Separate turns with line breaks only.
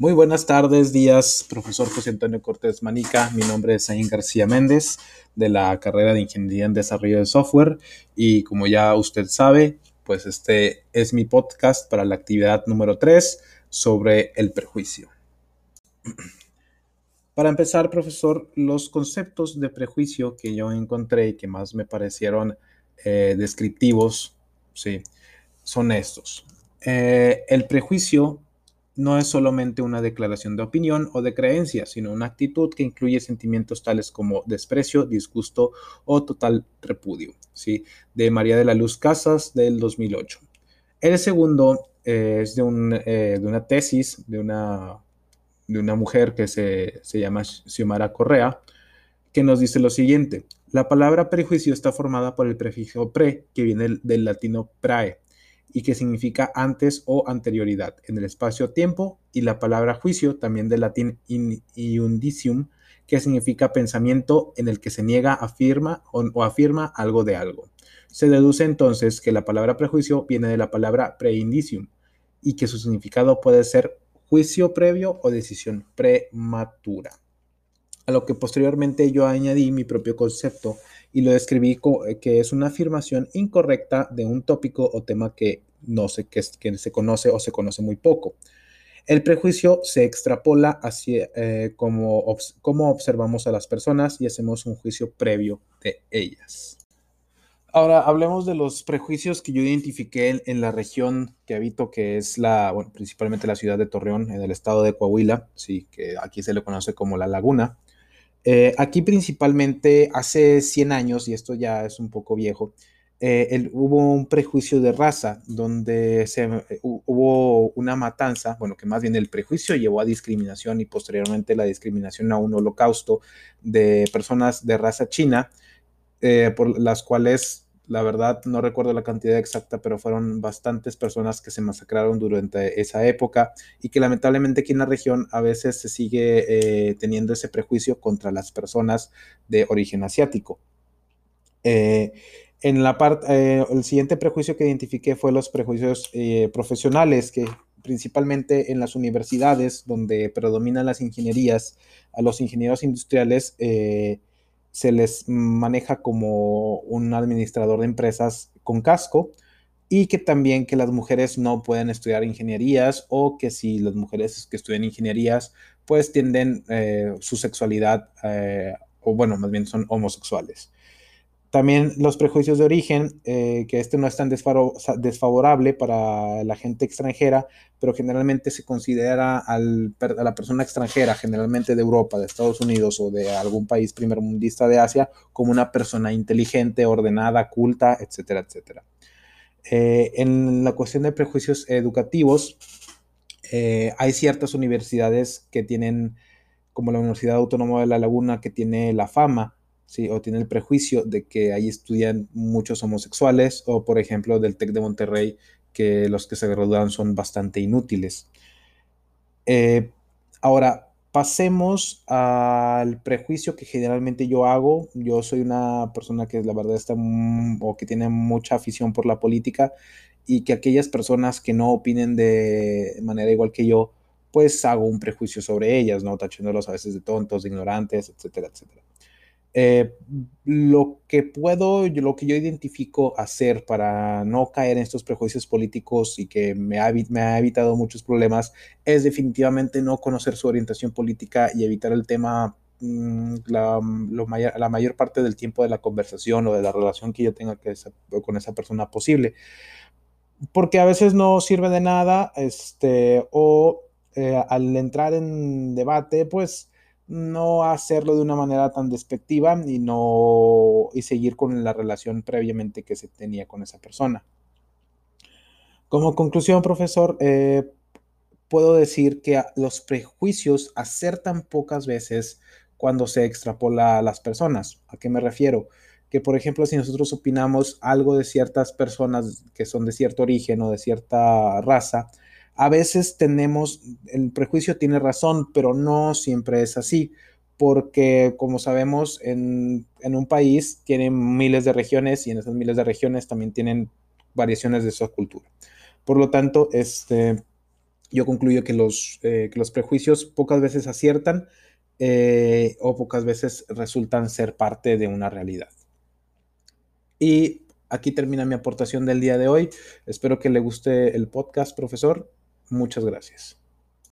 Muy buenas tardes, días, profesor José Antonio Cortés Manica. Mi nombre es Ayn García Méndez de la carrera de Ingeniería en Desarrollo de Software y como ya usted sabe, pues este es mi podcast para la actividad número 3 sobre el prejuicio. Para empezar, profesor, los conceptos de prejuicio que yo encontré y que más me parecieron eh, descriptivos, sí, son estos. Eh, el prejuicio no es solamente una declaración de opinión o de creencia, sino una actitud que incluye sentimientos tales como desprecio, disgusto o total repudio, ¿sí? De María de la Luz Casas del 2008. El segundo eh, es de, de, una tesis de una de una mujer que se, llama Xiomara Correa, que nos dice lo siguiente. La palabra prejuicio está formada por el prefijo pre, que viene del, latino prae, y que significa antes o anterioridad en el espacio-tiempo, y la palabra juicio, también del latín iundicium, que significa pensamiento en el que se niega, afirma o, afirma algo de algo. Se deduce entonces que la palabra prejuicio viene de la palabra preindicium y que su significado puede ser juicio previo o decisión prematura. A lo que posteriormente yo añadí mi propio concepto y lo describí como eh, que es una afirmación incorrecta de un tópico o tema que no sé que, que se conoce o se conoce muy poco. El prejuicio se extrapola hacia eh, cómo observamos a las personas y hacemos un juicio previo de ellas. Ahora hablemos de los prejuicios que yo identifiqué en, la región que habito, que es la, bueno, principalmente la ciudad de Torreón, en el estado de Coahuila, sí, que aquí se le conoce como la Laguna. Eh, aquí principalmente hace 100 años, y esto ya es un poco viejo, eh, hubo un prejuicio de raza donde eh, hubo una matanza, bueno, que más bien el prejuicio llevó a discriminación y posteriormente la discriminación a un holocausto de personas de raza china eh, por las cuales, la verdad, no recuerdo la cantidad exacta, pero fueron bastantes personas que se masacraron durante esa época y que lamentablemente aquí en la región a veces se sigue eh, teniendo ese prejuicio contra las personas de origen asiático. Eh, en la parte, el siguiente prejuicio que identifiqué fue los prejuicios profesionales, que principalmente en las universidades donde predominan las ingenierías, a los ingenieros industriales se les maneja como un administrador de empresas con casco y que también que las mujeres no pueden estudiar ingenierías o que si las mujeres que estudian ingenierías pues tienden eh, su sexualidad eh, o bueno, más bien son homosexuales. También los prejuicios de origen, eh, que este no es tan desfavorable para la gente extranjera, pero generalmente se considera a la persona extranjera, generalmente de Europa, de Estados Unidos o de algún país primermundista de Asia, como una persona inteligente, ordenada, culta, etcétera, etcétera. Eh, en la cuestión de prejuicios educativos, eh, hay ciertas universidades que tienen, como la Universidad Autónoma de La Laguna, que tiene la fama ¿sí? o tiene el prejuicio de que ahí estudian muchos homosexuales, o por ejemplo del TEC de Monterrey, que los que se gradúan son bastante inútiles. Eh, ahora, pasemos al prejuicio que generalmente yo hago. Yo soy una persona que la verdad está o que tiene mucha afición por la política y que aquellas personas que no opinen de manera igual que yo, pues hago un prejuicio sobre ellas, ¿no? Tachándolos a veces de tontos, de ignorantes, etcétera, etcétera. Eh, lo que puedo, lo que yo identifico hacer para no caer en estos prejuicios políticos y que me ha, me ha evitado muchos problemas es definitivamente no conocer su orientación política y evitar el tema mm, la, la, mayor parte del tiempo de la conversación o de la relación que yo tenga que con esa persona posible. Porque a veces no sirve de nada, este, o eh, al entrar en debate, pues no hacerlo de una manera tan despectiva y no y seguir con la relación previamente que se tenía con esa persona. Como conclusión, profesor, eh, puedo decir que los prejuicios acertan pocas veces cuando se extrapola a las personas. ¿A qué me refiero? Que, por ejemplo, si nosotros opinamos algo de ciertas personas que son de cierto origen o de cierta raza, a veces tenemos, el prejuicio tiene razón, pero no siempre es así, porque como sabemos, en, un país tienen miles de regiones y en esas miles de regiones también tienen variaciones de su cultura. Por lo tanto, este, yo concluyo que los, que los prejuicios pocas veces aciertan o pocas veces resultan ser parte de una realidad. Y aquí termina mi aportación del día de hoy. Espero que le guste el podcast, profesor. Muchas gracias.